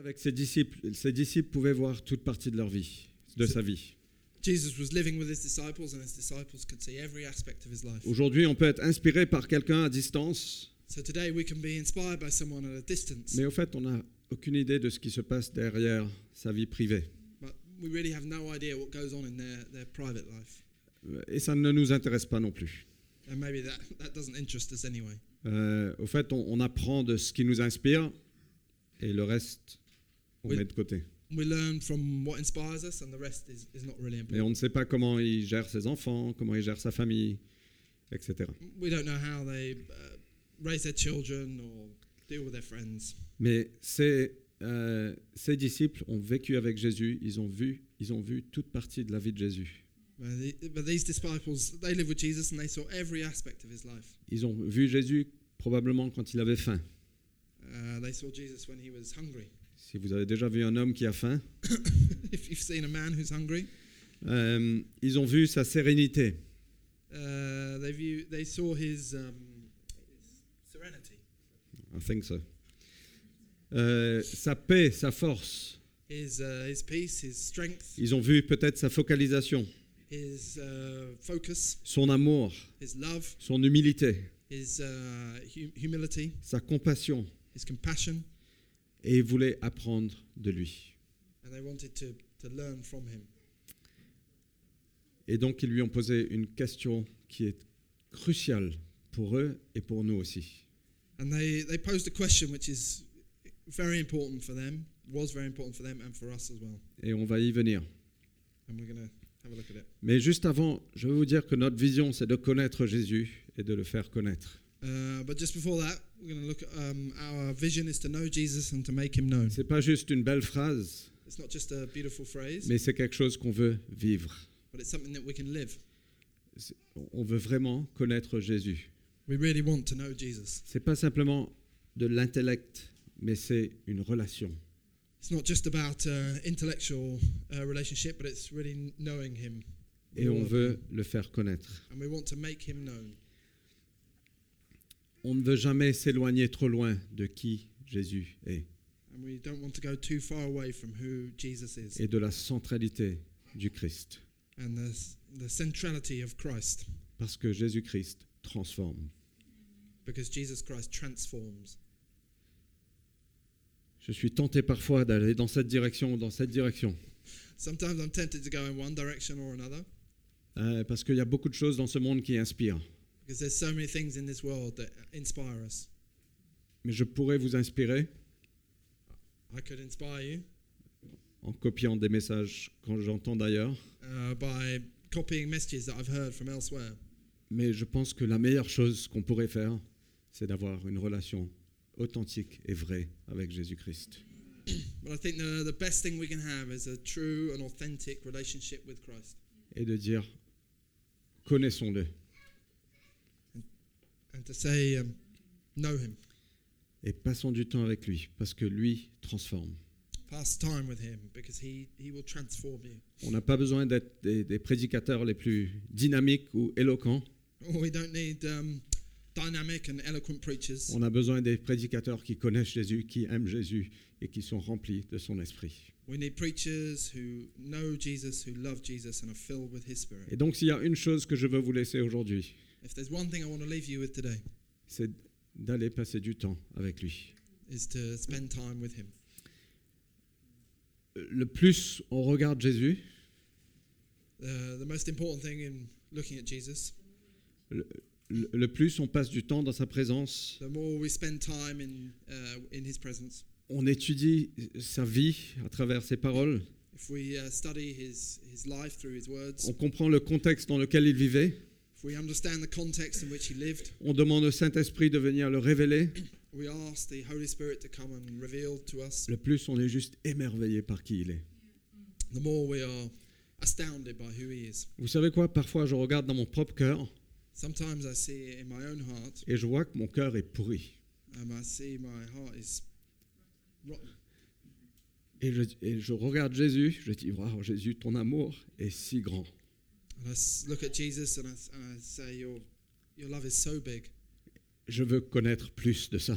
avec ses disciples. Ses disciples pouvaient voir toute partie de leur vie, de sa vie. Jesus was living with his disciples, and his disciples could see every aspect of his life. Aujourd'hui, on peut être inspiré par quelqu'un à distance, So today we can be inspired by someone at a distance, mais au fait, on n'a aucune idée de ce qui se passe derrière sa vie privée. but we really have no idea what goes on in their, their private life. Et ça ne nous intéresse pas non plus. And maybe that, that doesn't interest us anyway. Euh, au fait, on, on apprend de ce qui nous inspire et le reste, on met de côté. We learn from what inspires us, and the rest is, is not really Mais important. on ne sait pas comment il gère ses enfants, comment il gère sa famille, etc. We don't know how they uh, raise their children or deal with their friends. Mais ces, euh, ces disciples ont vécu avec Jésus, ils ont vu, ils ont vu toute partie de la vie de Jésus. But, the, but these disciples, they lived with Jesus and they saw every aspect of his life. Ils ont vu Jésus probablement quand il avait faim. Uh, they saw Jesus when he was hungry. Si vous avez déjà vu un homme qui a faim, if you've seen a man who's hungry, euh, ils ont vu sa sérénité, uh, they view, they saw his, um, his serenity, I think so. Euh, sa paix, sa force. his uh, his peace, his strength, Ils ont vu peut-être sa focalisation, his uh, focus, son amour, his love, son humilité, his uh, hu- humility, sa compassion, his compassion, et ils voulaient apprendre de lui. and they wanted to, to learn from him. Et donc ils lui ont posé une question qui est cruciale pour eux et pour nous aussi. And they, they posed a question which is very important for them, was very important for them and for us as well. Et on va y venir. And we're going to have a look at it. Mais juste avant, je veux vous dire que notre vision, c'est de connaître Jésus et de le faire connaître. Uh, but just before that, we're going to look at um, our vision is to know Jesus and to make him known. C'est pas juste une belle phrase, It's not just a beautiful phrase, mais c'est quelque chose qu'on veut vivre. but it's something that we can live. On veut vraiment connaître Jésus. We really want to know Jesus. C'est pas simplement de l'intellect, mais c'est une relation. It's not just about uh, intellectual uh, relationship, but it's really kn- knowing him. Et on veut le faire connaître. And we want to make him known. On ne veut jamais s'éloigner trop loin de qui Jésus est et de la centralité du Christ. and the, s- the centrality of Christ, Parce que Jésus-Christ transforme. because Jesus Christ transforms. Je suis tenté parfois d'aller dans cette direction ou dans cette direction. Sometimes I'm tempted to go in one direction or another Euh, parce qu'il y a beaucoup de choses dans ce monde qui inspirent. Because there's so many things in this world that inspire us. Mais je pourrais vous inspirer I could inspire you en copiant des messages quand j'entends d'ailleurs. uh, by copying messages that I've heard from elsewhere. Mais je pense que la meilleure chose qu'on pourrait faire, c'est d'avoir une relation authentique et vraie avec Jésus-Christ. But I think the, the best thing we can have is a true and authentic relationship with Christ Et de dire, connaissons-le. And to say, um, know Him, Et passons du temps avec lui, parce que lui transforme. pass time with Him because He, he will transform you. On n'a pas besoin d'être des, des prédicateurs les plus dynamiques ou éloquents. We don't need um, dynamic and eloquent preachers. On a besoin des prédicateurs qui connaissent Jésus, qui aiment Jésus et qui sont remplis de son esprit. We need preachers who know Jesus, who love Jesus, and are filled with His Spirit. Et donc s'il y a une chose que je veux vous laisser aujourd'hui, If there's one thing I want to leave you with today, c'est d'aller passer du temps avec lui. is to spend time with Him. Le plus on regarde Jésus, Uh, the most important thing in looking at Jesus, le, le plus on passe du temps dans sa présence, the more we spend time in uh, in His presence. on étudie sa vie à travers ses paroles, If we uh, study His His life through His words, on comprend le contexte dans lequel il vivait, if we understand the context in which He lived, on demande au Saint-Esprit de venir le révéler, we ask the Holy Spirit to come and reveal to us. le plus on est juste émerveillé par qui il est. The more we are astounded by who He is. Vous savez quoi? Parfois je regarde dans mon propre cœur Sometimes I see in my own heart, et je vois que mon cœur est pourri. I see my heart is rotten. Et je, et je regarde Jésus, je dis, waouh Jésus, ton amour est si grand. And I look at Jesus and I, s- and I say, your, your love is so big. Je veux connaître plus de ça.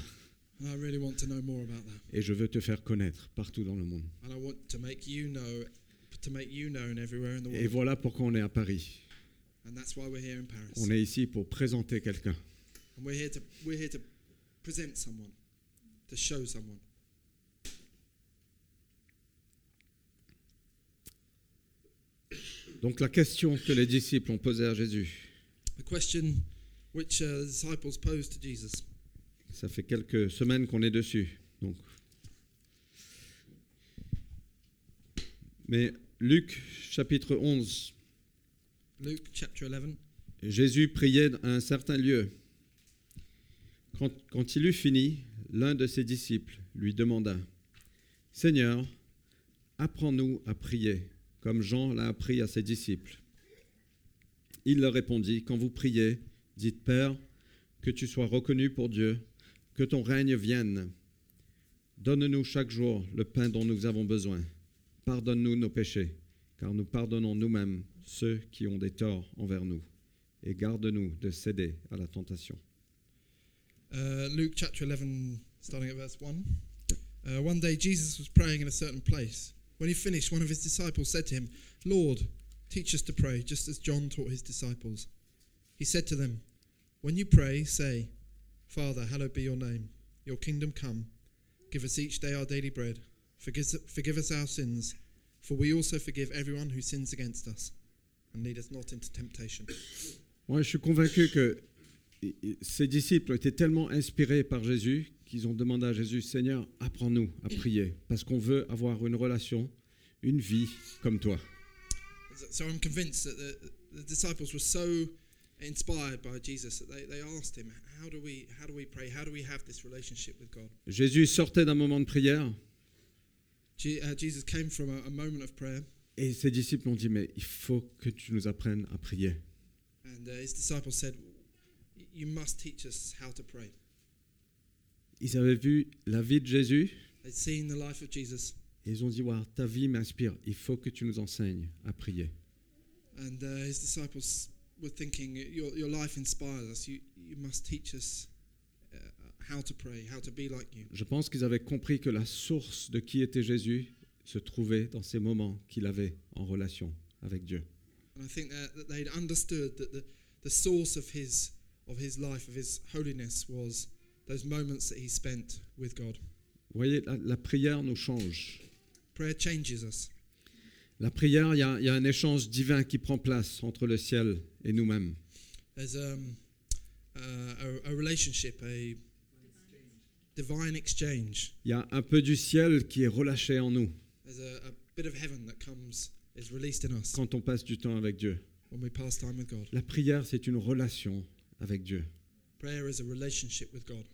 And I really want to know more about that. Et je veux te faire connaître partout dans le monde. And I want to make you know, to make you known everywhere in the Et world. voilà pourquoi on est à Paris. And that's why we're here in Paris. On est ici pour présenter quelqu'un. And we're here to we're here to present someone, to show someone. Donc la question que les disciples ont posée à Jésus, The question which uh, the disciples posed to Jesus. ça fait quelques semaines qu'on est dessus. Donc. Mais Luc chapitre 11, Luke chapter 11. Jésus priait à un certain lieu. Quand, quand il eut fini, l'un de ses disciples lui demanda, Seigneur, apprends-nous à prier, comme Jean l'a appris à ses disciples. Il leur répondit, Quand vous priez, dites Père, que tu sois reconnu pour Dieu, que ton règne vienne. Donne-nous chaque jour le pain dont nous avons besoin. Pardonne-nous nos péchés, car nous pardonnons nous-mêmes ceux qui ont des torts envers nous et garde-nous de céder à la tentation. Uh, Luke chapter 11, starting at verse 1. Uh, one day Jesus was praying in a certain place. When he finished, one of his disciples said to him, Lord, teach us to pray, just as John taught his disciples. He said to them, When you pray, say, Father, hallowed be your name. Your kingdom come. Give us each day our daily bread. Forgive, forgive us our sins, for we also forgive everyone who sins against us. And lead us not into temptation. Moi, je suis convaincu que i- disciples étaient tellement inspirés par Jésus qu'ils ont demandé à Jésus, Seigneur, apprends-nous à prier, parce qu'on veut avoir une relation, une vie comme toi. So I'm convinced that the, the disciples were so inspired by Jesus that they, they asked him, how do, we, how do we pray? How do we have this relationship with God? Jésus sortait d'un moment de prière Je- uh, Jesus came from a, a moment of prayer, et ses disciples ont dit, mais il faut que tu nous apprennes à prier. and uh, his disciples said, You must teach us how to pray. Ils avaient vu la vie de Jésus seen the life of Jesus, et ils ont dit, ta vie m'inspire, il faut que tu nous enseignes à prier. and uh, his disciples were thinking, Your, your life inspires us. You, you must teach us uh, how to pray, how to be like you. Je pense qu'ils avaient compris que la source de qui était Jésus se trouvait dans ces moments qu'il avait en relation avec Dieu. And I think that, that they'd understood that the, the source of his, of his life, of his holiness, was those moments that he spent with God. Vous voyez, la, la prière nous change. Prayer changes us. La prière, il y, a, il y a un échange divin qui prend place entre le ciel et nous-mêmes. There's um, uh, a, a relationship, a divine exchange. Il y a un peu du ciel qui est relâché en nous There's a, a bit of heaven that comes, is released in us quand on passe du temps avec Dieu. when we pass time with God. La prière, c'est une relation avec Dieu. Prayer is a relationship with God.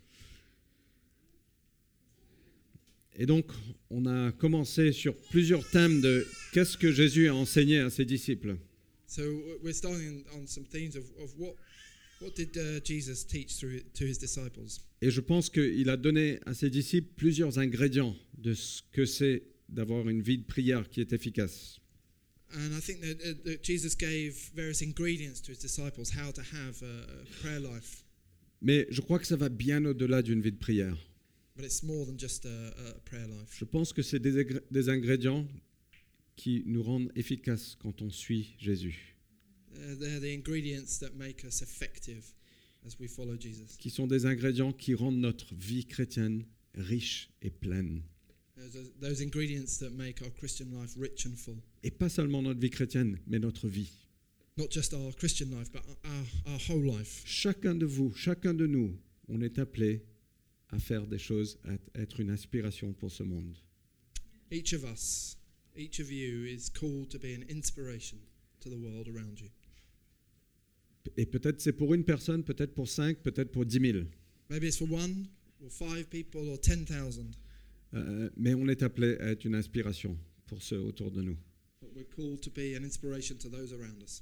Et donc, on a commencé sur plusieurs thèmes de qu'est-ce que Jésus a enseigné à ses disciples. So we're starting on some themes of, of what, what did uh, Jesus teach through, to his disciples? Et je pense qu'il a donné à ses disciples plusieurs ingrédients de ce que c'est d'avoir une vie de prière qui est efficace. And I think that, uh, that Jesus gave various ingredients to his disciples how to have a a prayer life. Mais je crois que ça va bien au-delà d'une vie de prière. But it's more than just a, a prayer life. Je pense que c'est des, ingrédients qui nous rendent efficaces quand on suit Jésus, they're the ingredients that make us effective as we follow Jesus. qui sont des ingrédients qui rendent notre vie chrétienne riche et pleine. Those, are- those ingredients that make our Christian life rich and full. Et pas seulement notre vie chrétienne, mais notre vie. Not just our Christian life, but our, our whole life. Chacun de vous, chacun de nous, on est appelé à faire des choses, à être une inspiration pour ce monde. Each of us, each of you is called to be an inspiration to the world around you. Et peut-être c'est pour une personne, peut-être pour cinq, peut-être pour dix mille. Maybe it's for one or five people or 10,000, Euh, mais on est appelé à être une inspiration pour ceux autour de nous. but we're called to be an inspiration to those around us.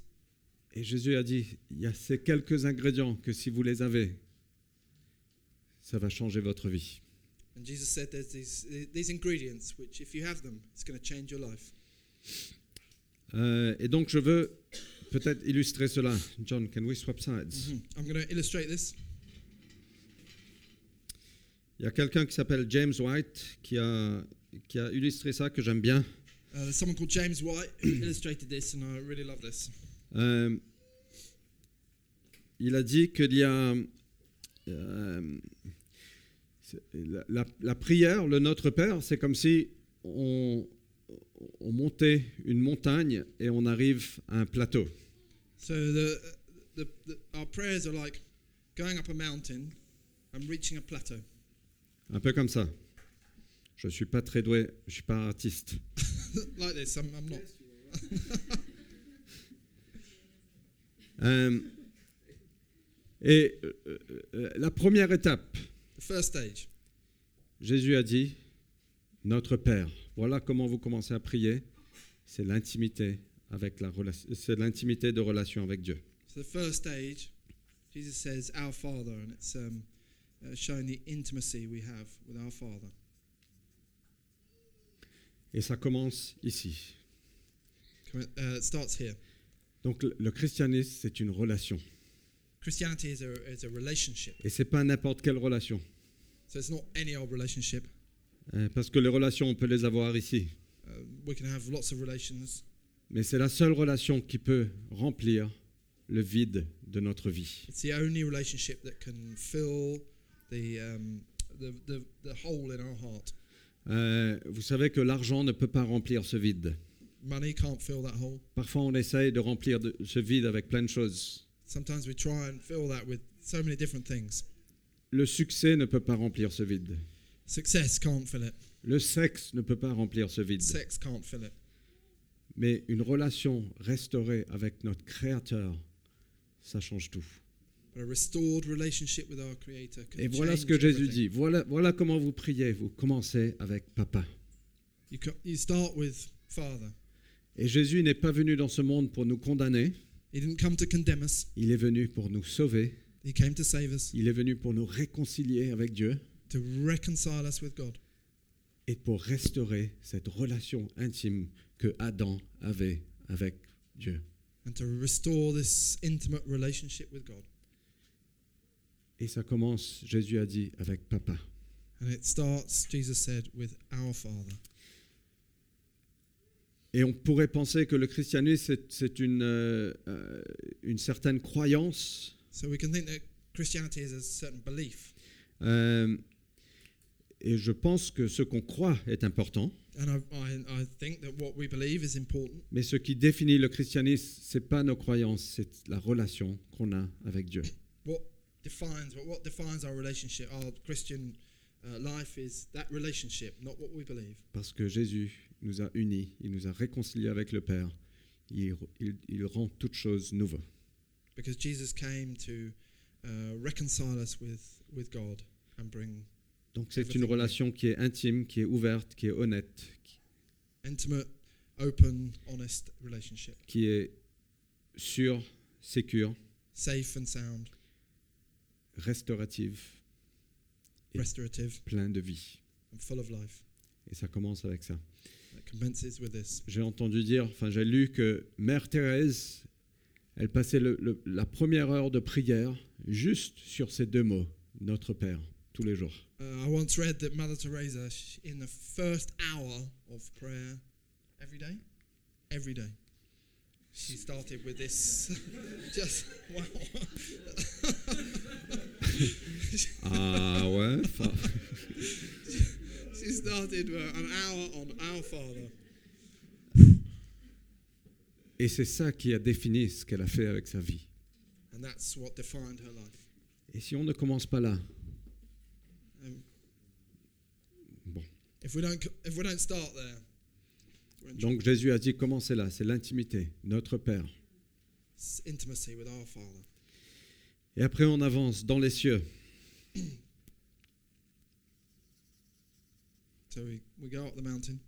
Et Jésus a dit, il y a ces quelques ingrédients que si vous les avez, ça va changer votre vie. And Jesus said there's these, these ingredients which, if you have them, it's going to change your life. Euh, et donc je veux peut-être illustrer cela. John, can we swap sides? Mhm. I'm going to illustrate this. Il y a quelqu'un qui s'appelle James White qui a, qui a illustré ça que j'aime bien. Uh, someone called James White illustrated this, and I really love this. Euh, il a dit qu'il y a euh, la, prière, le Notre Père, c'est comme si on, on montait une montagne et on arrive à un plateau. So the, the, the our prayers are like going up a mountain and reaching a plateau. Un peu comme ça. Je ne suis pas très doué, je ne suis pas artiste. like this. I'm, I'm not. Euh, et euh, euh, la première étape, The first stage. Jésus a dit, Notre Père, voilà comment vous commencez à prier, c'est l'intimité avec la relation, c'est l'intimité de relation avec Dieu. So the first stage, Jesus says, "Our Father," and it's um, uh, showing the intimacy we have with our Father. Et ça commence ici. Come- Uh, it starts here. Donc le- christianisme, c'est une relation. Christianity is a, is a relationship. Et c'est pas n'importe quelle relation. So it's not any old relationship. Euh, Parce que les relations, on peut les avoir ici. Uh, we can have lots of relations, Mais c'est la seule relation qui peut remplir le vide de notre vie. It's the only relationship that can fill the, um, the, the, the hole in our heart. Euh, vous savez que l'argent ne peut pas remplir ce vide. Money can't fill that hole. Parfois, on essaye de remplir de- ce vide avec plein de choses. Sometimes we try and fill that with so many different things. Le succès ne peut pas remplir ce vide. Success can't fill it. Le sexe ne peut pas remplir ce vide. Sex can't fill it. Mais une relation restaurée avec notre Créateur, ça change tout. But a restored relationship with our Creator can Et voilà ce que Jésus everything. dit. Voilà, voilà comment vous priez. Vous commencez avec Papa. You, you start with Father. Et Jésus n'est pas venu dans ce monde pour nous condamner. He didn't come to condemn us. Il est venu pour nous sauver. He came to save us, Il est venu pour nous réconcilier avec Dieu to reconcile us with God, et pour restaurer cette relation intime que Adam avait avec Dieu. and to restore this intimate relationship with God. Et ça commence, Jésus a dit, avec Papa. And it starts, Jesus said, with our Father. Et on pourrait penser que le christianisme, c'est- une, euh, euh, une certaine croyance. So we can think that Christianity is a certain belief. euh, et je pense que ce qu'on croit est important. And I, I, I think that what we believe is important. Mais ce qui définit le christianisme, c'est pas nos croyances, c'est la relation qu'on a avec Dieu. What defines what, what defines our relationship, our Christian uh, life is that relationship, not what we believe. Parce que Jésus nous a unis, il nous a réconciliés avec le Père. Il, il- il rend toutes choses nouvelles. Because Jesus came to uh, reconcile us with, with God and bring Donc c'est une relation qui est intime, qui est ouverte, qui est honnête, qui- intimate, open, honest relationship, qui est sûre, sécure, safe and sound, restaurative, restorative, plein de vie. and full of life. Et ça commence avec ça. It commences with this. J'ai entendu dire, enfin j'ai lu que Mère Thérèse, elle passait le- le- la première heure de prière juste sur ces deux mots, Notre Père, tous les jours. Uh, I once read that Mother Teresa, in the first hour of prayer, every day, every day, she started with this. Just wow. Ah ouais she started uh, an hour on Our Father, Et c'est ça qui a défini ce qu'elle a fait avec sa vie. and that's what defined her life. Et si on ne commence pas là, Um, bon. if we don't, co- if we don't start there, we're in Donc Jésus a dit, commencez là, c'est l'intimité, Notre Père. intimacy with our Father. Et après on avance dans les cieux. So we, we go up the mountain.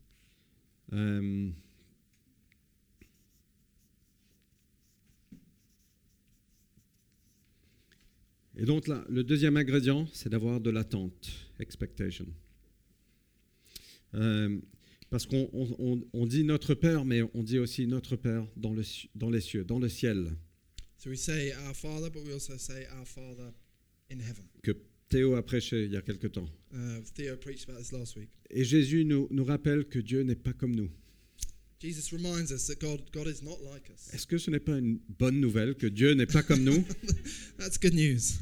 Euh, Et donc là, le deuxième ingrédient, c'est d'avoir de l'attente, expectation. Euh, parce qu'on on- on- dit notre Père, mais on dit aussi notre Père dans, le, dans les cieux, dans le ciel. So we say our Father, but we also say our Father in heaven. Théo a prêché il y a quelque temps. Uh, Theo preached about this last week. Et Jésus nous, nous rappelle que Dieu n'est pas comme nous. Jesus reminds us that God, God is not like us. Est-ce que ce n'est pas une bonne nouvelle que Dieu n'est pas comme nous? That's good news.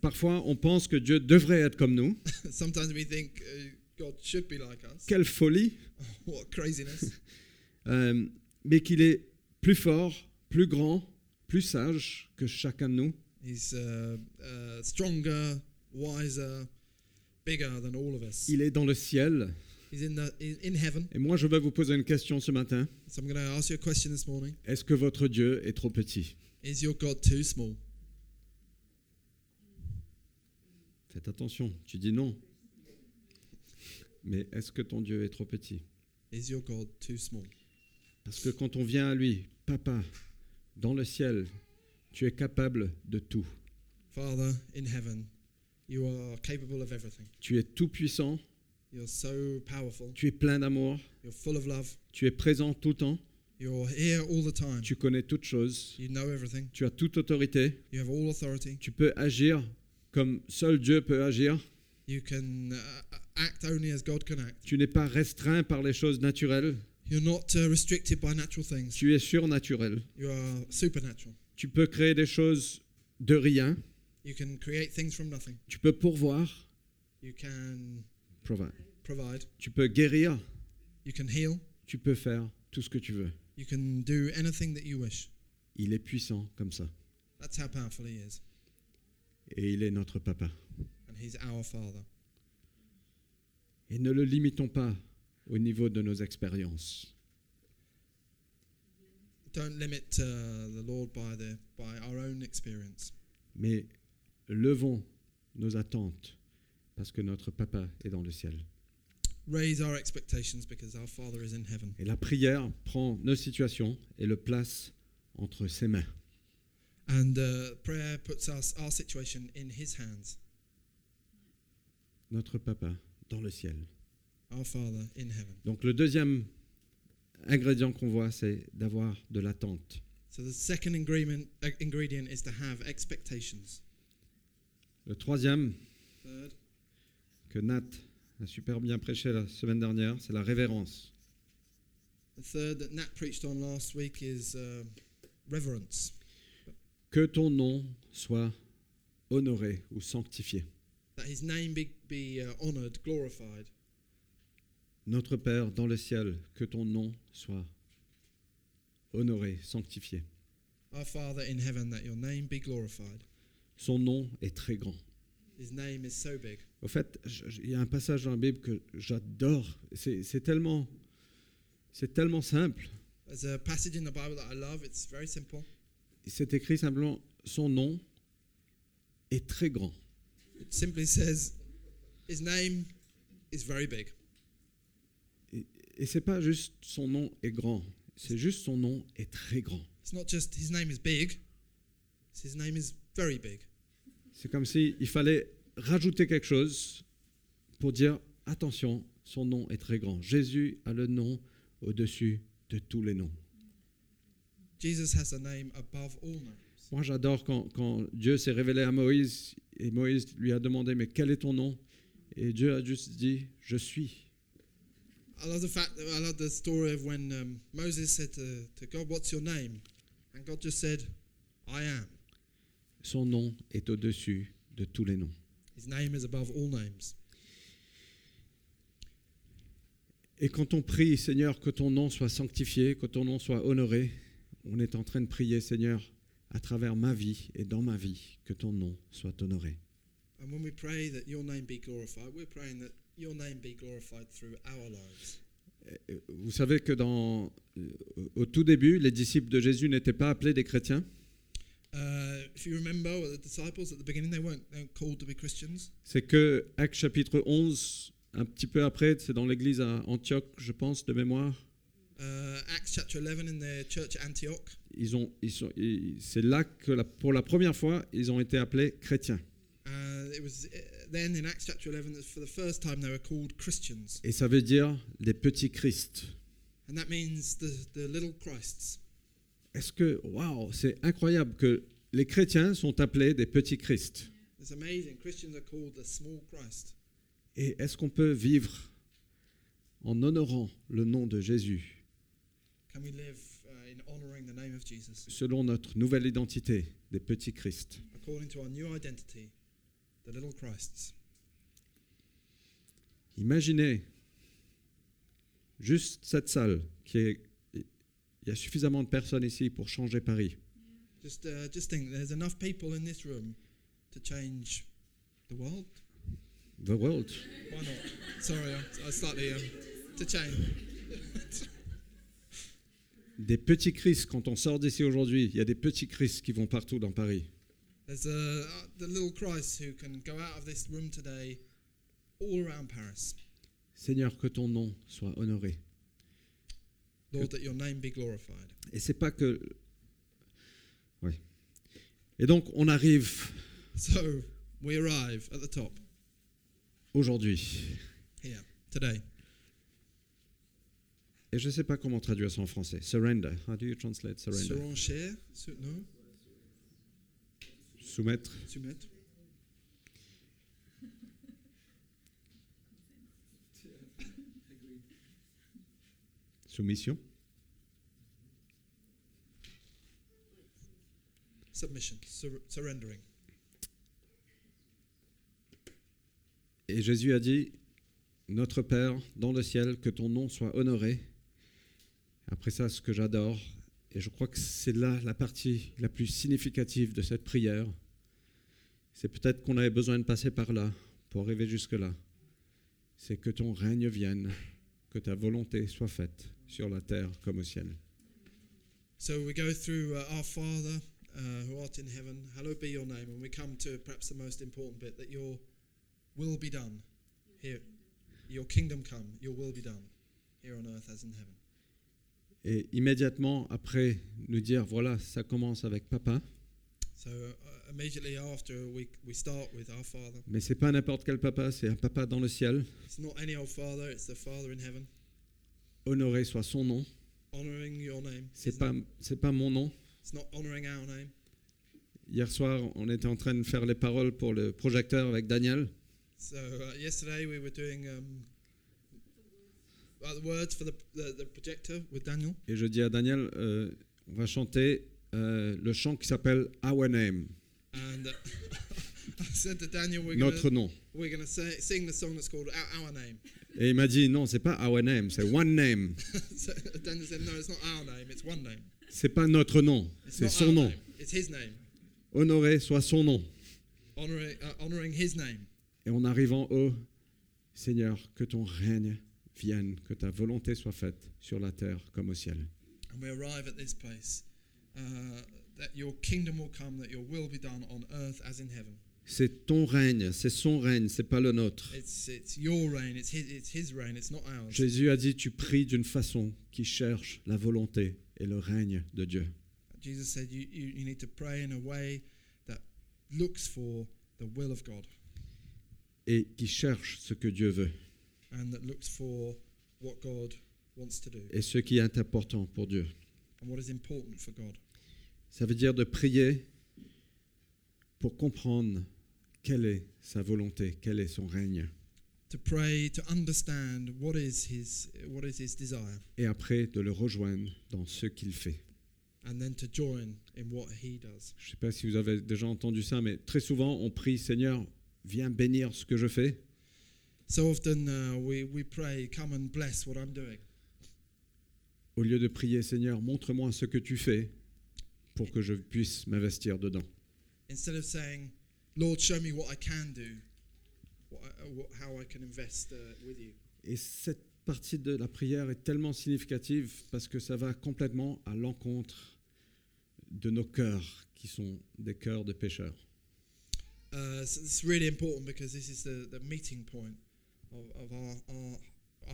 Parfois, on pense que Dieu devrait être comme nous. Sometimes we think uh, God should be like us. Quelle folie What craziness. Euh, Mais qu'il est plus fort, plus grand, plus sage que chacun de nous. He's uh, uh, stronger, wiser, bigger than all of us. Il est dans le ciel. He's in, the, in in heaven. Et moi, je vais vous poser une question ce matin. So I'm going to ask you a question this morning. Est-ce que votre Dieu est trop petit? Is your God too small? Faites attention, tu dis non. Mais est-ce que ton Dieu est trop petit? Is your God too small? Parce que quand on vient à lui, Papa, dans le ciel, tu es capable de tout. Father in heaven, you are capable of everything. Tu es tout puissant, You're so powerful. tu es plein d'amour, You're full of love. tu es présent tout le temps, You're here all the time. tu connais toutes choses, You know everything. tu as toute autorité, You have all authority. tu peux agir comme seul Dieu peut agir, You can uh, act only as God can act. tu n'es pas restreint par les choses naturelles, You're not uh, restricted by natural things. tu es surnaturel. You are supernatural. Tu peux créer des choses de rien, You can create things from nothing. tu peux pourvoir, You can provide. provide. tu peux guérir, You can heal. tu peux faire tout ce que tu veux. You can do anything that you wish. Il est puissant comme ça. That's how powerful He is. Et il est notre papa. And He's our Father. Et ne le limitons pas au niveau de nos expériences. Don't limit uh, the Lord by, the, by our own experience. Mais levons nos attentes parce que notre papa est dans le ciel. Raise our expectations because our Father is in heaven. Et la prière prend nos situations et le place entre ses mains. And uh, prayer puts us, our situation in His hands. Notre papa dans le ciel. Our Father in heaven. Donc le deuxième ingrédient qu'on voit, c'est d'avoir de l'attente. So the second ingredient, ingredient is to have expectations. Le troisième, que Nat a super bien prêché la semaine dernière, c'est la révérence. uh. Que ton nom soit honoré ou sanctifié. That His name be, be uh, honored, glorified. Notre Père dans le ciel, que ton nom soit honoré, sanctifié. Our Father in heaven, that your name be glorified. Son nom est très grand. His name is so big. Au fait, il y a un passage dans la Bible que j'adore. C'est tellement, c'est tellement simple. There's a passage in the Bible that I love. It's very simple. C'est écrit simplement son nom est très grand. It simply says, His name is very big. Et c'est pas juste son nom est grand, c'est juste son nom est très grand. It's not just His name is big, it's His name is very big. C'est comme si il fallait rajouter quelque chose pour dire attention, son nom est très grand. Jésus a le nom au-dessus de tous les noms. Jesus has a name above all names. Moi, j'adore quand, quand Dieu s'est révélé à Moïse et Moïse lui a demandé mais quel est ton nom? Et Dieu a juste dit je suis. I love the fact that I love the story of when um, Moses said to, to God, What's your name? And God just said, I am. Son nom est au-dessus de tous les noms. His name is above all names. Et quand on prie, Seigneur, que ton nom soit sanctifié, que ton nom soit honoré, on est en train de prier, Seigneur, à travers ma vie et dans ma vie, que ton nom soit honoré. And when we pray that your name be glorified, we're praying that your name be glorified through our lives. Euh, Vous savez que dans, euh, au tout début, les disciples de Jésus n'étaient pas appelés des chrétiens. C'est que Actes chapitre 11, un petit peu après, c'est dans l'église à Antioche, je pense, de mémoire, Uh, Acts chapter 11 in their church at Antioch. ils ont, ils sont, c'est là que la- pour la première fois, ils ont été appelés chrétiens. It was then in Acts chapter 11 that for the first time they were called Christians. Et ça veut dire les petits Christ. And that means the, the little Christs. Est-ce que, waouh, c'est incroyable que les chrétiens sont appelés des petits Christ. It's amazing. Christians are called the small Christ. Et est-ce qu'on peut vivre en honorant le nom de Jésus? Can we live in honoring the name of Jesus? Selon notre nouvelle identité des petits Christ according to our new identity, the little Christs? Imaginez juste cette salle qui est... Il y a suffisamment de personnes ici pour changer Paris. Just, uh, just think, there's enough people in this room to change the world? The world. Why not? Sorry, I, I slightly um, to change. Des petits Christ, quand on sort d'ici aujourd'hui, il y a des petits Christ qui vont partout dans Paris. There's uh, the little Christ who can go out of this room today, all around Paris. Seigneur, que ton nom soit honoré. Lord, that your name be glorified. Et c'est pas que. Oui. Et donc, on arrive So we arrive at the top aujourd'hui. here today. Et je ne sais pas comment traduire ça en français. Surrender. How do you translate surrender? Surenchère, su- no, Soumettre. soumettre. Soumission. Submission, sur- surrendering. Et Jésus a dit Notre Père dans le ciel, que ton nom soit honoré. Après ça, ce que j'adore, et je crois que c'est là la partie la plus significative de cette prière, c'est peut-être qu'on avait besoin de passer par là pour arriver jusque-là. C'est que ton règne vienne, que ta volonté soit faite sur la terre comme au ciel. So we go through uh, Our Father uh, who art in heaven, hallowed be your name, and we come to perhaps the most important bit that your will be done here. Your kingdom come, your will be done here on earth as in heaven. Et immédiatement après nous dire voilà, ça commence avec papa, So uh, immediately after we, we start with our Father. mais c'est pas n'importe quel papa, c'est un papa dans le ciel. It's not any old Father, it's the Father in heaven. Honoré soit son nom. Honoring your name. C'est pas c'est pas mon nom. It's not honoring our name. Hier soir, on était en train de faire les paroles pour le projecteur avec Daniel. So uh, yesterday we were doing um, uh, the words for the, the, the projector with Daniel. Et je dis à Daniel, euh, on va chanter euh, le chant qui s'appelle Our Name, And uh, said to Daniel, we're notre nom. we're gonna say, sing the song that's called Our, Our Name. Et il m'a dit, non, c'est pas Our Name, c'est One Name. so Daniel said, no, it's not our name, it's one name. C'est pas notre nom, It's c'est son nom. name, it's his name. Honoré soit son nom. Honoring, uh, honoring his name. Et en arrivant au Seigneur, que ton règne vienne, que ta volonté soit faite sur la terre comme au ciel. And we arrive at this place uh, that your kingdom will come, that your will be done on earth as in heaven. C'est ton règne, c'est son règne, c'est pas le nôtre. It's, it's your reign, it's his, it's his reign, it's not ours. Jésus a dit, tu pries d'une façon qui cherche la volonté et le règne de Dieu. Jesus said you, you, you need to pray in a way that looks for the will of God et qui cherche ce que Dieu veut and that looks for what God wants to do et ce qui est important pour Dieu. and what is important for God. Ça veut dire de prier pour comprendre quelle est sa volonté, quel est son règne, To pray, to understand what is his what is his desire, et après de le rejoindre dans ce qu'il fait. and then to join in what he does. Je ne sais pas si vous avez déjà entendu ça, mais très souvent on prie Seigneur, viens bénir ce que je fais, So often uh, we, we pray, come and bless what I'm doing. au lieu de prier Seigneur, montre-moi ce que tu fais pour que je puisse m'investir dedans. Instead of saying, Lord, show me what I can do, what uh, what, how I can invest uh, with you. Et cette partie de la prière est tellement significative parce que ça va complètement à l'encontre de nos cœurs qui sont des cœurs de pécheurs. Uh, so it's really important because this is the, the meeting point of, of our, our,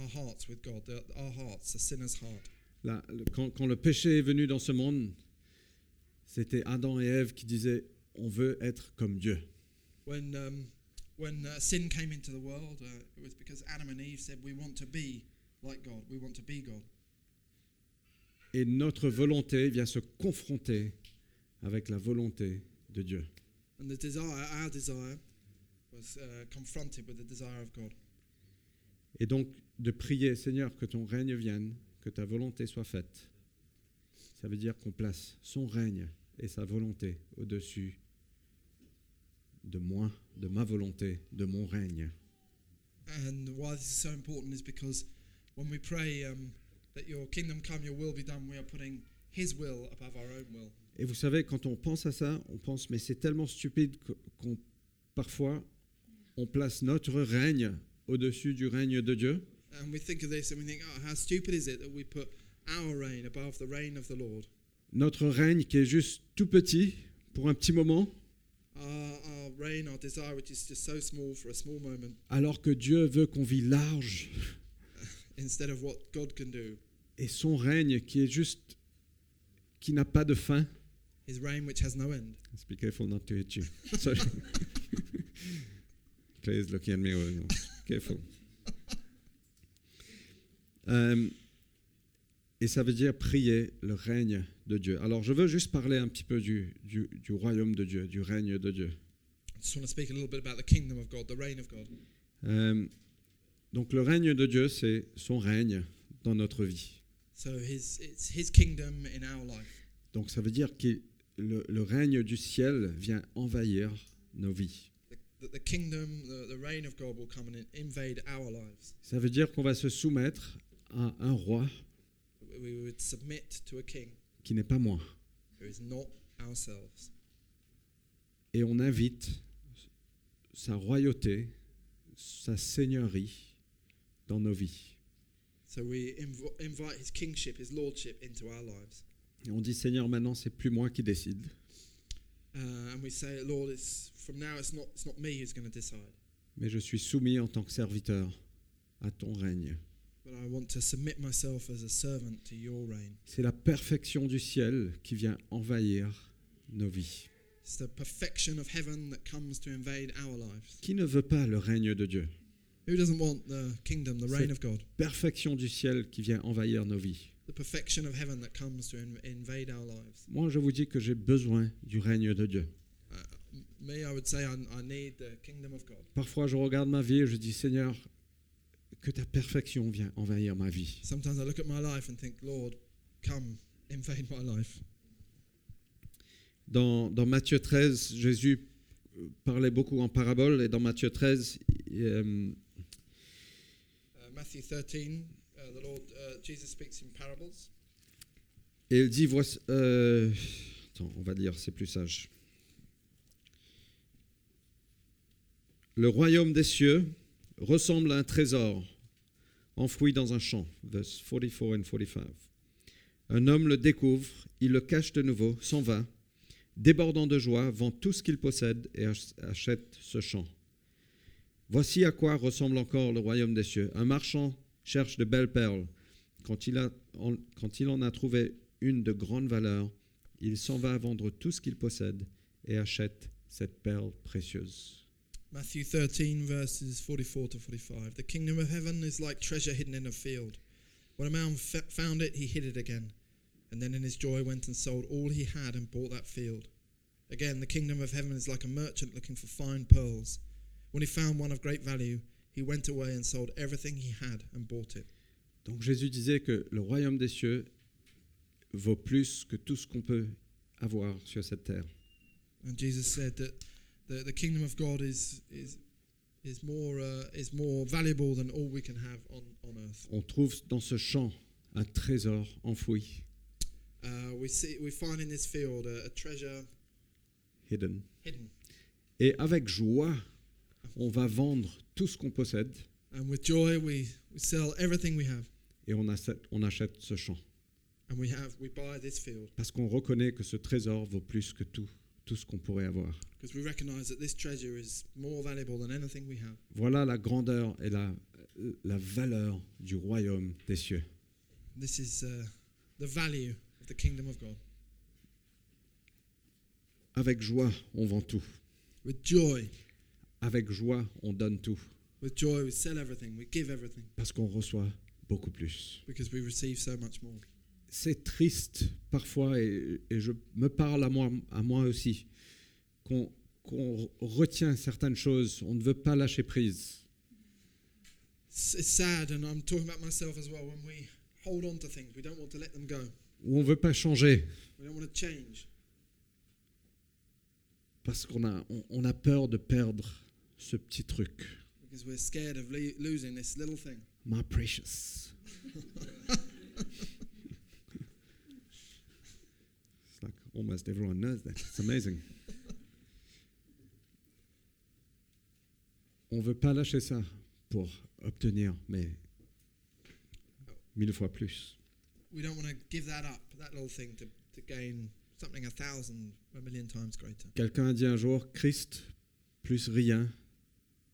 our hearts with God, the, our hearts, the sinner's heart. Là, quand, quand le péché est venu dans ce monde, c'était Adam et Ève qui disaient on veut être comme Dieu. When, um, when uh, sin came into the world, uh, it was because Adam and Eve said, We want to be like God, we want to be God. Et notre volonté vient se confronter avec la volonté de Dieu. And the desire, our desire, was uh, confronted with the desire of God. Et donc de prier, Seigneur, que ton règne vienne, que ta volonté soit faite. Ça veut dire qu'on place son règne et sa volonté au-dessus de moi, de ma volonté, de mon règne. And why this is so important is because when we pray um, that your kingdom come, your will be done, we are putting His will above our own will. Et vous savez, quand on pense à ça, on pense, mais c'est tellement stupide qu'on parfois on place notre règne au-dessus du règne de Dieu. And we think of this and we think, oh, how stupid is it that we put our reign above the reign of the Lord? Notre règne qui est juste tout petit pour un petit moment, alors que Dieu veut qu'on vit large. instead of what God can do. Et son règne qui est juste, qui n'a pas de fin. His reign, which has no end. Let's be careful not to hit you. Sorry. Is looking at me. well, Careful. Euh, et ça veut dire prier le règne de Dieu. Alors, je veux juste parler un petit peu du, du, du royaume de Dieu, du règne de Dieu. I just want to speak a little bit about the kingdom of God, the reign of God. Euh, donc, le règne de Dieu, c'est son règne dans notre vie. So his, it's His kingdom in our life. Donc, ça veut dire que le, le règne du ciel vient envahir nos vies. Ça veut dire qu'on va se soumettre à un roi We- We would submit to a king qui n'est pas moi. who is not ourselves. Et on invite sa royauté, sa seigneurie dans nos vies. So we inv- invite His kingship, His lordship into our lives. Et on dit Seigneur, maintenant c'est plus moi qui décide, and we say, Lord, it's, from now it's not, it's not me who's going to decide, mais je suis soumis en tant que serviteur à ton règne. But I want to submit myself as a servant to your reign. C'est la perfection du ciel qui vient envahir nos vies. It's the perfection of heaven that comes to invade our lives. Qui ne veut pas le règne de Dieu? Who doesn't want the kingdom, the reign C'est- of God? Perfection du ciel qui vient envahir nos vies. The perfection of heaven that comes to in- invade our lives. Moi, je vous dis que j'ai besoin du règne de Dieu. Uh, m- me, I would say I, I need the kingdom of God. Parfois, je regarde ma vie et je dis Seigneur, que ta perfection vienne envahir ma vie. Sometimes I look at my life and think, Lord, come invade my life. Dans, dans Matthieu 13, Jésus parlait beaucoup en parabole et dans Matthieu 13, euh, Uh, Matthew 13, uh, the Lord uh, Jesus speaks in parables. et il dit voici, euh, attends, on va lire, c'est plus sage. Le royaume des cieux ressemble à un trésor enfoui dans un champ. Verse 44 and 45. Un homme le découvre, il le cache de nouveau, s'en va, débordant de joie, vend tout ce qu'il possède et ach- achète ce champ. Voici à quoi ressemble encore le royaume des cieux. Un marchand cherche de belles perles. Quand il en a trouvé une de grande valeur, il s'en va vendre tout ce qu'il possède et achète cette perle précieuse. Matthew 13, verses 44 to 45. The kingdom of heaven is like treasure hidden in a field. When a man found it, he hid it again. And then in his joy went and sold all he had and bought that field. Again, the kingdom of heaven is like a merchant looking for fine pearls. When he found one of great value, he went away and sold everything he had and bought it. Donc Jésus disait que le royaume des cieux vaut plus que tout ce qu'on peut avoir sur cette terre. And Jesus said that the, the kingdom of God is, is, is, more, uh, is more valuable than all we can have on, on earth. On trouve dans ce champ un trésor enfoui, Uh, we, see, we find in this field a, a treasure hidden. hidden. Et avec joie, on va vendre tout ce qu'on possède And with joy, we, we sell everything we have. et on achète, on achète ce champ. And we have we buy this field Parce qu'on reconnaît que ce trésor vaut plus que tout, tout ce qu'on pourrait avoir. because we recognize that this treasure is more valuable than anything we have. Voilà la grandeur et la, la valeur du royaume des cieux. This is uh, the value of the kingdom of God. Avec joie, on vend tout. With joy, Avec joie, on donne tout. with joy, we sell everything, we give everything Parce qu'on reçoit beaucoup plus. because we receive so much more. C'est triste parfois, et, et je me parle à moi, à moi aussi, qu'on retient certaines choses, on ne veut pas lâcher prise. It's, it's sad, and I'm talking about myself as well. When we hold on to things, we don't want to let them go. ou on ne veut pas changer We don't want to change parce qu'on a, on, on a peur de perdre ce petit truc. because we're scared of le- losing this little thing. My precious. it's like almost everyone knows that. It's amazing. On ne veut pas lâcher ça pour obtenir, mais mille fois plus. We don't want to give that up, that little thing, to, to gain something a thousand, a million times greater. Quelqu'un a dit un jour, Christ plus rien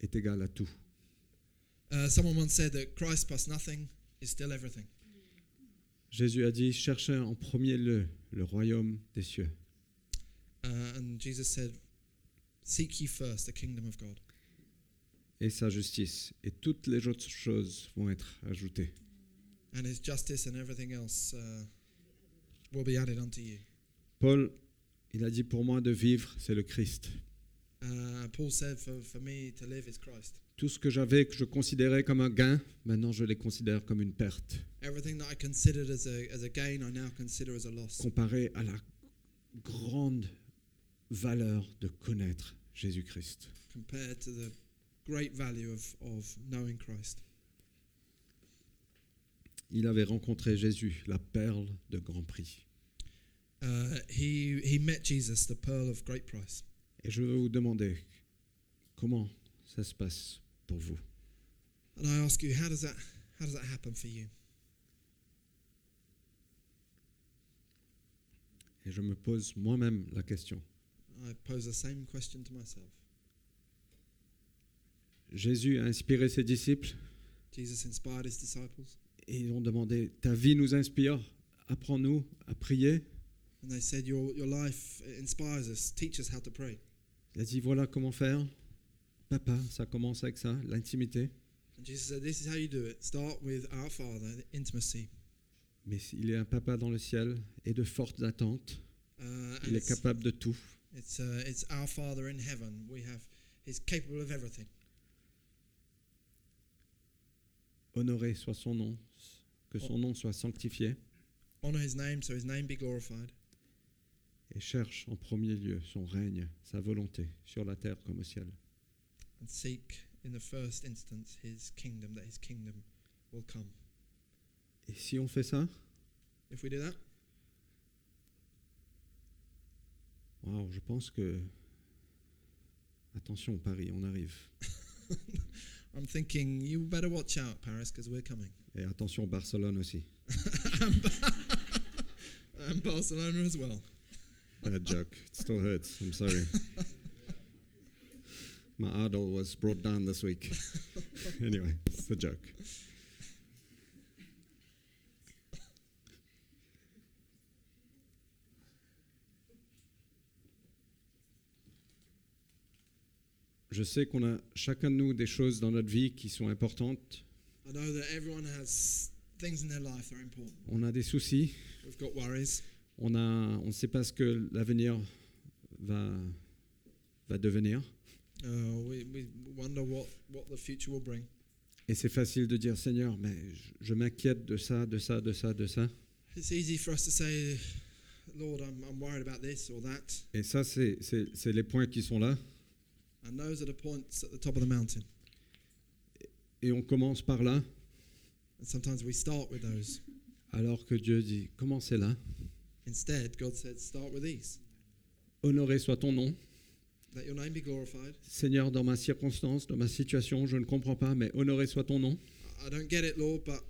est égal à tout. Uh, someone once said that Christ plus nothing is still everything. Jésus a dit, cherchez en premier lieu le royaume des cieux. Uh, and Jesus said, Seek ye first the kingdom of God et sa justice, et toutes les autres choses vont être ajoutées. and his justice and everything else uh, will be added unto you. Paul, il a dit pour moi de vivre, c'est le Christ. Uh, Paul said, for, for me to live is Christ. Tout ce que j'avais, que je considérais comme un gain, maintenant je les considère comme une perte, comparé à la grande valeur de connaître Jésus-Christ. of, of. Il avait rencontré Jésus, la perle de grand prix. Uh, he, he met Jesus, the pearl of great price. Et je veux vous demander, comment ça se passe? Pour vous And I ask you, how does that, how does that happen for you? Et je me pose moi-même la question. I pose the same question to myself. Jésus a inspiré ses disciples Jesus inspired his disciples, et ils ont demandé, ta vie nous inspire, apprends-nous à prier. and they said, Your, your life inspires us. Teach us how to pray. Il a dit, voilà comment faire. Papa, ça commence avec ça, l'intimité. And Jesus said, This is how you do it. Start with our Father, the intimacy. Mais il est un papa dans le ciel et de fortes attentes. Uh, Il est capable de tout. it's, uh, it's our Father in heaven. We have, He's capable of everything. Honoré soit son nom, que son nom soit sanctifié Honor His name, so His name be glorified. et cherche en premier lieu son règne, sa volonté, sur la terre comme au ciel. And seek in the first instance His kingdom, that His kingdom will come. Et si on fait ça, If we do that, waouh, je pense que... Attention Paris, on arrive. I'm thinking you better watch out, Paris, because we're coming. Et attention Barcelone aussi. and Barcelona as well. Bad joke. It still hurts. I'm sorry. My idol was brought down this week. anyway, it's a joke. Je sais qu'on a chacun de nous des choses dans notre vie qui sont importantes. I know that everyone has things in their life that are important. On a des soucis. We've got worries. On a, on ne sait pas ce que l'avenir va, va devenir. We, we wonder what, what the future will bring. Et c'est facile de dire Seigneur, mais je, je m'inquiète de ça, de ça, de ça, de ça. It's easy for us to say, Lord, I'm, I'm worried about this or that. Et ça, c'est les points qui sont là. And those are the points at the top of the mountain. Et on commence par là, And sometimes we start with those. alors que Dieu dit Commencez là? Instead, God said, start with these. Honoré soit ton nom. Let your name be glorified. Seigneur, dans ma circonstance, dans ma situation, je ne comprends pas, mais honoré soit ton nom. I don't get it, Lord, but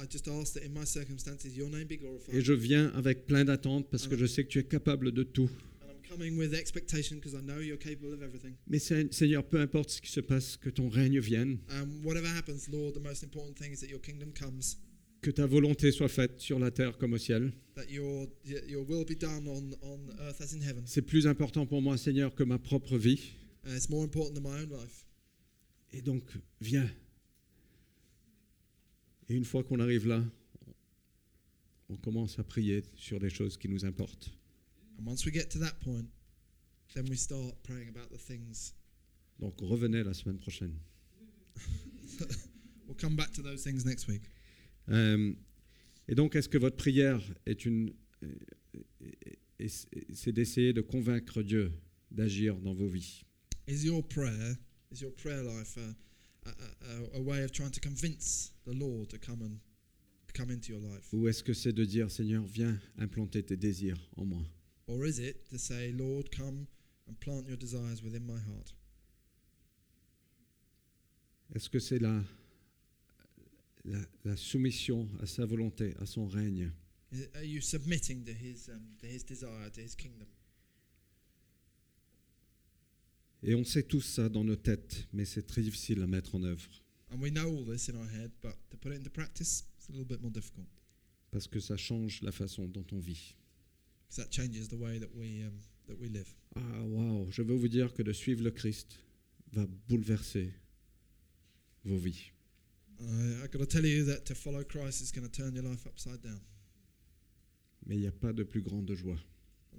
I just ask that in my circumstances, your name be glorified. Et je viens avec plein d'attentes parce que je sais que tu es capable de tout. And I'm coming with expectation because I know you're capable of everything. Mais Se- Seigneur, peu importe ce qui se passe, que ton règne vienne, whatever happens, Lord, the most important thing is that your kingdom comes, que ta volonté soit faite sur la terre comme au ciel. that your your will be done on, on earth as in heaven. C'est plus important pour moi, Seigneur, que ma propre vie. And it's more important than my own life. Et donc, viens. Et une fois qu'on arrive là, on commence à prier sur les choses qui nous importent. And once we get to that point, then we start praying about the things. Donc revenez la semaine prochaine. We'll come back to those things next week. Euh, et donc, est-ce que votre prière est une, euh, c'est c'est d'essayer de convaincre Dieu d'agir dans vos vies? Is your prayer, is your prayer life a, a, a, a way of trying to convince the Lord to come and come into your life? Ou est-ce que c'est de dire, Seigneur, viens implanter tes désirs en moi? Or is it to say, Lord, come and plant your desires within my heart? Est-ce que c'est la, la, la soumission à sa volonté, à son règne Is it- Are you submitting to his, um, to his desire, to his kingdom? Et on sait tous ça dans nos têtes, mais c'est très difficile à mettre en œuvre And we know all this in our head, but to put it into practice, it's a little bit more difficult parce que ça change la façon dont on vit. because that changes the way that we, um, that we live. Ah, waouh, je veux vous dire que de suivre le Christ va bouleverser vos vies. I, I got to tell you that to follow Christ is going to turn your life upside down. Mais il n'y a pas de plus grande joie.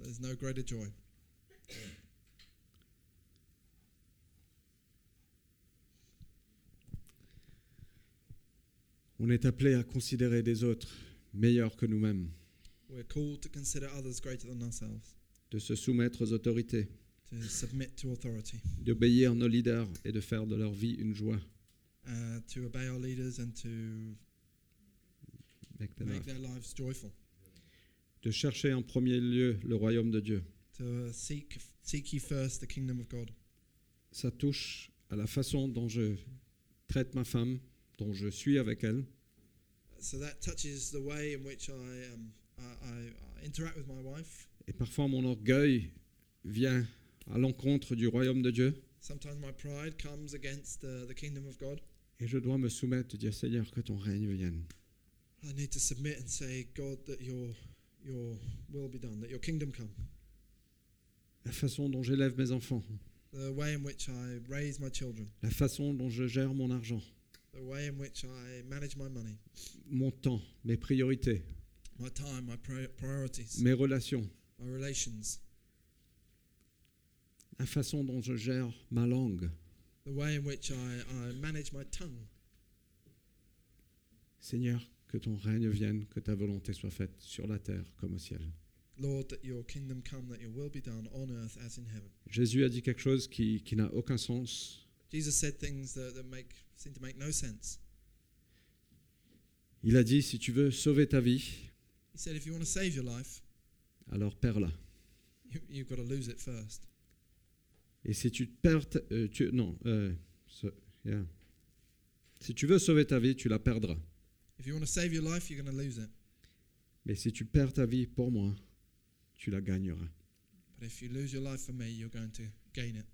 There's no greater joy. On est appelé à considérer des autres meilleurs que nous-mêmes, We're called to consider others greater than ourselves, de se soumettre aux autorités, to submit to authority, d'obéir nos leaders et de faire de leur vie une joie. Uh, to obey our leaders and to Make their lives joyful, De chercher en premier lieu le royaume de Dieu. to seek seek ye first the kingdom of God. Ça touche à la façon dont je traite ma femme, dont je suis avec elle, So that touches the way in which I, um, I, I, I interact with my wife. et parfois mon orgueil vient à l'encontre du royaume de Dieu, Sometimes my pride comes against the kingdom of God. Et je dois me soumettre et dire Seigneur, que ton règne vienne. I need to submit and say, God, that your your will be done, that your kingdom come. La façon dont j'élève mes enfants, The way in which I raise my children, la façon dont je gère mon argent, the way in which I manage my money, mon temps, mes priorités, my time, my pri- priorities, mes relations, my relations, la façon dont je gère ma langue. The way in which I, I manage my tongue. Seigneur, que ton règne vienne, que ta volonté soit faite sur la terre comme au ciel. Lord, that your kingdom come, that your will be done on earth as in heaven. Jésus a dit quelque chose qui, qui n'a aucun sens. Jesus said things that, that make seem to make no sense. Il a dit, si tu veux sauver ta vie, He said, if you want to save your life, alors perds-la. you, you've got to lose it first. Et si tu perds, euh, tu, non, euh, so- yeah. si tu veux sauver ta vie, tu la perdras. If you want to save your life, you're going to lose it. Mais si tu perds ta vie pour moi, tu la gagneras. But if you lose your life for me, you're going to gain it.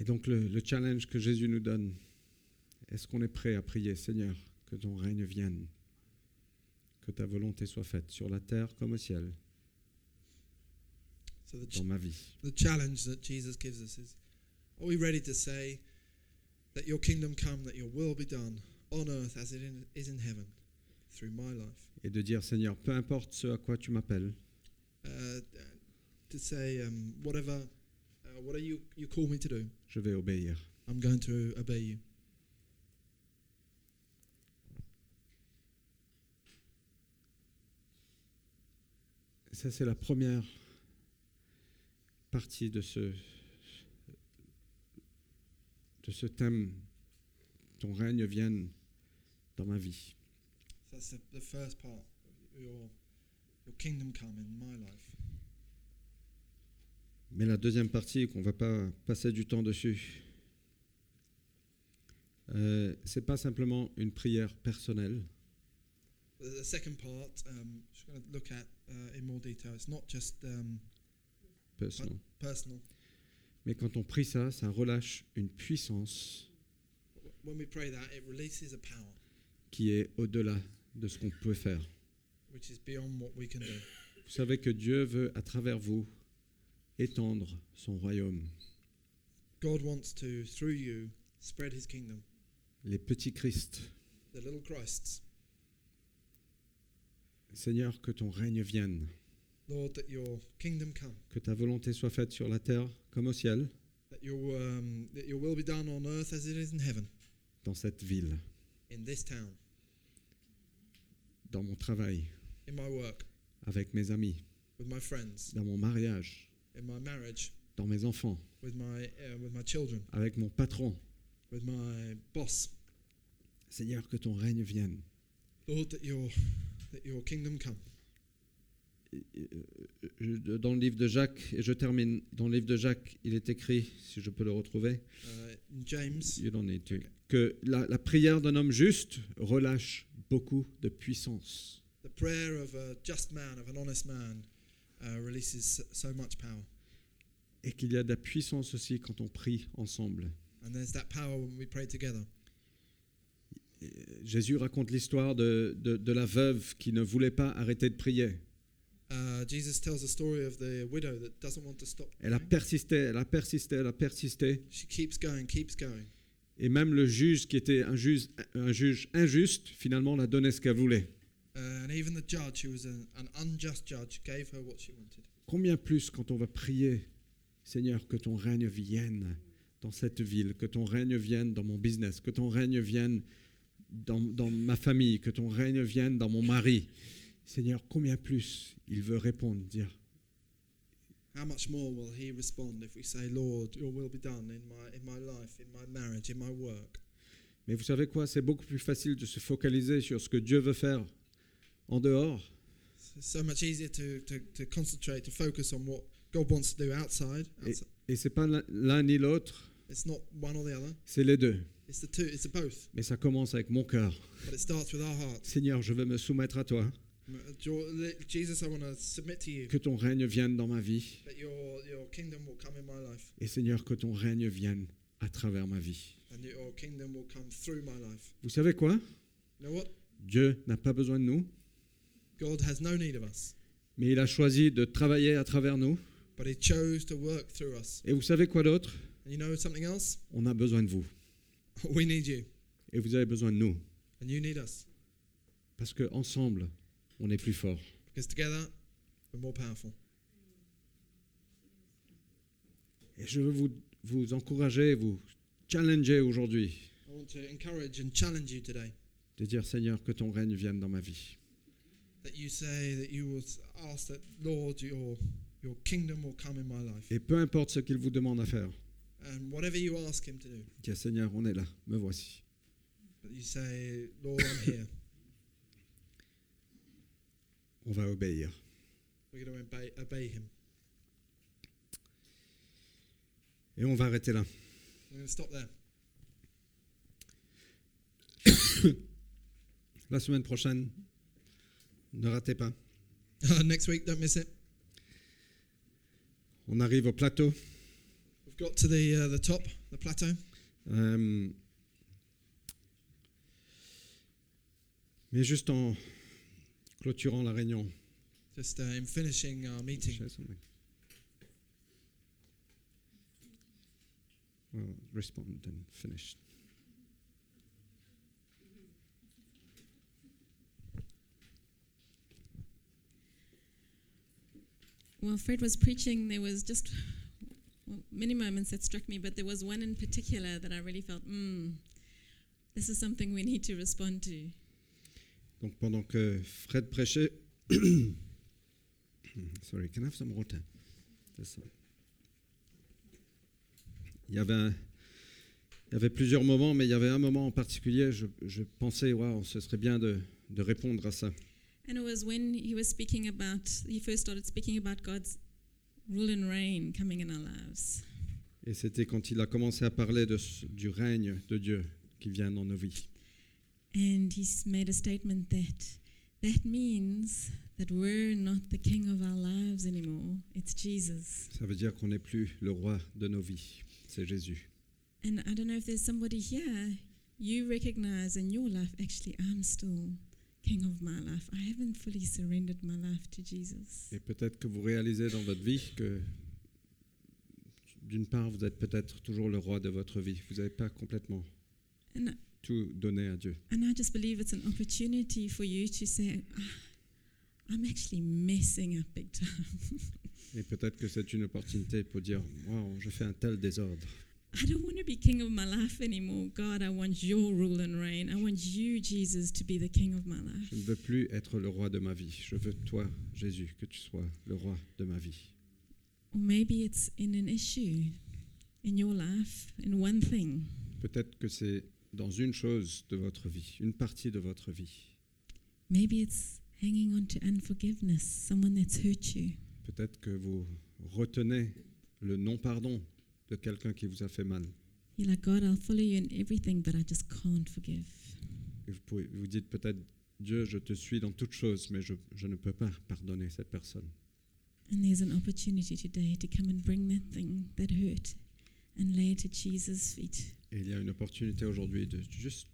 Et donc le, le challenge que Jésus nous donne, est-ce qu'on est prêt à prier, Seigneur, que ton règne vienne, que ta volonté soit faite sur la terre comme au ciel, So the, dans ma vie. the challenge that Jesus gives us is are we ready to say that your kingdom come, that your will be done on earth as it in, is in heaven through my life? Et de dire, Seigneur, peu importe ce à quoi tu m'appelles, Uh, to say, um, whatever, uh, whatever you, you call me to do, je vais obéir. I'm going to obey you. Ça, c'est la première partie de ce, de ce thème. Ton règne vienne dans ma vie. So that's the, the first part. Your, your kingdom come in my life. Mais la deuxième partie, qu'on ne va pas passer du temps dessus, euh, c'est pas simplement une prière personnelle, The, second part, um, which we're going to look at uh, in more detail, it's not just um, personal. personal. mais quand on prie ça, ça relâche une puissance When we pray that, it releases a power qui est au-delà de ce qu'on peut faire. which is beyond what we can do. Vous savez que Dieu veut, à travers vous, étendre son royaume. God wants to, through you, spread his kingdom. Les petits Christ, The little Christs, Seigneur, que ton règne vienne, Lord, that your kingdom come, que ta volonté soit faite sur la terre comme au ciel, that your, um, that your will be done on earth as it is in heaven, dans cette ville, in this town, dans mon travail, in my work, avec mes amis, with my friends, dans mon mariage, in my marriage, dans mes enfants, with my, uh, with my children, avec mon patron. with my boss. Seigneur, que ton règne vienne. Lord, that your, that your kingdom come. Et, euh, je- Dans le livre de Jacques, et je termine, dans le livre de Jacques, il est écrit, si je peux le retrouver, Uh, James, don't need to, Okay. que la, la prière d'un homme juste relâche beaucoup de puissance. the prayer of a just man, of an honest man, uh, releases so- so much power. Et qu'il y a de la puissance aussi quand on prie ensemble. And there's that power when we pray together. Jésus raconte l'histoire de, de- de la veuve qui ne voulait pas arrêter de prier. Uh, Jesus tells the story of the widow that doesn't want to stop. Elle a persisté, elle a persisté, elle a persisté. She keeps going, keeps going. Et même le juge, qui était un juge, un juge injuste, finalement l'a donné ce qu'elle voulait. Uh, and even the judge, who was an, an unjust judge, gave her what she wanted. Combien plus quand on va prier, Seigneur, que ton règne vienne dans cette ville, que ton règne vienne dans mon business, que ton règne vienne dans, dans ma famille, que ton règne vienne dans mon mari. Seigneur, combien plus il veut répondre, dire, How much more will he respond if we say, Lord, your will be done in my, in my life, in my marriage, in my work? mais vous savez quoi, c'est beaucoup plus facile de se focaliser sur ce que Dieu veut faire en dehors It's so much easier to, to, to concentrate, to focus on what God wants to do outside. outside. Et c'est pas l'un- l'un ni l'autre, It's not one or the other. c'est les deux. It's the two. It's the both. Mais ça commence avec mon cœur. But it starts with our hearts. Seigneur, je veux me soumettre à toi, Jo- Jesus, I want to submit to you que ton règne vienne dans ma vie. that your your kingdom will come in my life Et Seigneur, que ton règne vienne à travers ma vie. and your kingdom will come through my life. Vous savez quoi? You know what? Dieu n'a pas besoin de nous, God has no need of us, mais il a choisi de travailler à travers nous. but He chose to work through us. Et vous savez quoi d'autre? And you know something else? On a besoin de vous. We need you, Et vous avez besoin de nous. and you need us, Parce qu'ensemble, on est plus fort. because together we're more powerful. Et je veux vous, vous encourager, vous challenger aujourd'hui, I want to encourage and challenge you today de dire Seigneur, que ton règne vienne dans ma vie. that you say that you will ask that Lord, your your kingdom will come in my life, Et peu importe ce qu'il vous demande à faire, and whatever you ask Him to do, Seigneur, on est là, me voici. that you say, Lord, I'm here. On va obéir. We're going to obey, obey Him. Et on va arrêter là. We're going to stop there. La semaine prochaine, ne ratez pas. Next week, don't miss it. On arrive au plateau. We've got to the uh, the top, the plateau. Euh, mais juste en clôturant la réunion. Just uh, in finishing our meeting, Share something. Well, respond and finish. While Fred was preaching, there was just well, many moments that struck me, but there was one in particular that I really felt, mm, this is something we need to respond to. Donc pendant que Fred prêchait, sorry, can I have some water? Il y avait un- il y avait plusieurs moments, mais il y avait un moment en particulier, je, je pensais, waouh, ce serait bien de, de répondre à ça. And it was when he was speaking about, he first started speaking about God's rule and reign coming in our lives. Et c'était quand il a commencé à parler de du règne de Dieu qui vient dans nos vies. And he's made a statement that that means that we're not the king of our lives anymore, it's Jesus. Ça veut dire qu'on n'est plus le roi de nos vies, c'est Jésus. And I don't know if there's somebody here, you recognize in your life, actually, I'm still king of my life. I haven't fully surrendered my life to Jesus. Et peut-être que vous réalisez dans votre vie que, d'une part, vous êtes peut-être toujours le roi de votre vie. Vous n'avez pas complètement And, tout donné à Dieu. and I just believe it's an opportunity for you to say, "Ah, I'm actually messing up big time. Et peut-être que c'est une opportunité pour dire Waouh, je fais un tel désordre. I don't want to be king of my life anymore. God, I want your rule and reign. I want you, Jesus, to be the king of my life. Je ne veux plus être le roi de ma vie. Je veux toi, Jésus, que tu sois le roi de ma vie. Or maybe it's in an issue in your life, in one thing. Peut-être que c'est dans une chose de votre vie, une partie de votre vie. Maybe it's hanging on to unforgiveness, someone that's hurt you. Peut-être que vous retenez le non-pardon de quelqu'un qui vous a fait mal. You're like, God, I'll follow you in everything, but I just can't forgive. Et vous, pouvez, vous dites peut-être Dieu, je te suis dans toutes choses, mais je, je ne peux pas pardonner cette personne. And there's an opportunity today to come and bring that thing that hurt and lay it at Jesus' feet. Et il y a une opportunité aujourd'hui de juste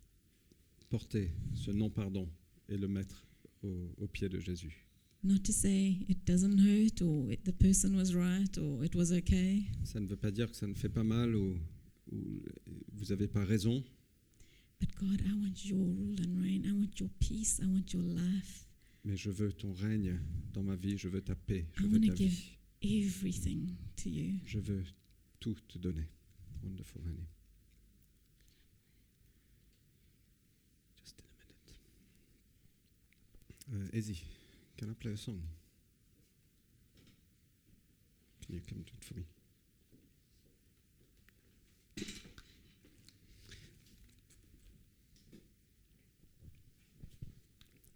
porter ce non-pardon et le mettre au, au pied de Jésus. Not to say it doesn't hurt or it, the person was right or it was okay, Ça ne veut pas dire que ça ne fait pas mal ou, ou vous n'avez pas raison, but God, I want your rule and reign. I want your peace. I want your life. mais je veux ton règne dans ma vie, je veux ta paix, je I veux ta give- vie, Everything to you. je veux tout te donner. Wonderful, honey. Just in a minute. Uh, Izzy, can I play a song? Can you come do it for me?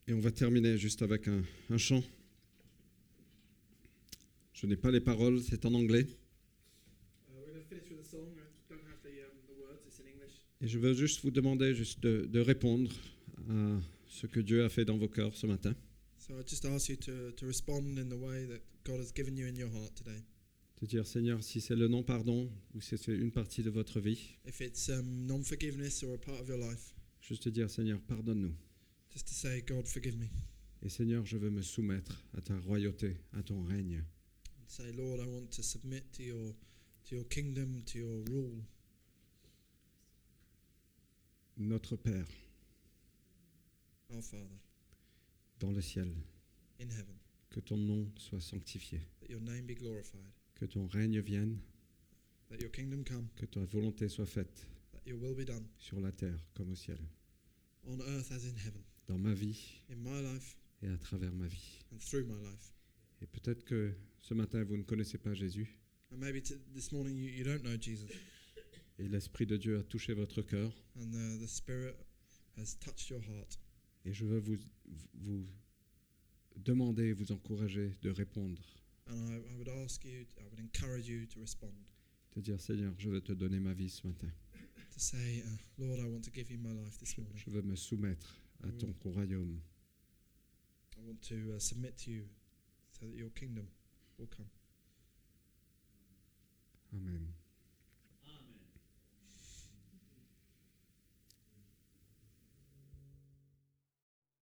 Et on va terminer juste avec un, un chant. Je n'ai pas les paroles, c'est en anglais. Uh, we're going to finish with a song. I don't have the, um, the words, it's in English. Et je veux juste vous demander juste de, de répondre à ce que Dieu a fait dans vos cœurs ce matin. So I just ask you to, to respond in the way that God has given you in your heart today. De dire, Seigneur, si c'est le non-pardon ou si c'est une partie de votre vie, If it's um, non forgiveness or a part of your life, juste te dire, Seigneur, pardonne-nous. just to say, God, forgive me. Et Seigneur, je veux me soumettre à ta royauté, à ton règne. And say, Lord, I want to submit to your, to your kingdom, to your rule. Notre Père, Our Father dans le ciel, in heaven, que ton nom soit sanctifié, that your name be glorified, que ton règne vienne, that your kingdom come, que ta volonté soit faite. That your will be done. Sur la terre comme au ciel, on earth as in heaven, dans ma vie. In my life. Et à travers ma vie. and through my life. Et peut-être que ce matin, vous ne connaissez pas Jésus, And maybe this morning you, you don't know Jesus, et l'Esprit de Dieu a touché votre cœur, and uh, the Spirit has touched your heart. Et je veux vous, demander, vous encourager de répondre. De dire, Seigneur, je veux te donner ma vie ce matin. Je veux me soumettre à ton royaume. Amen.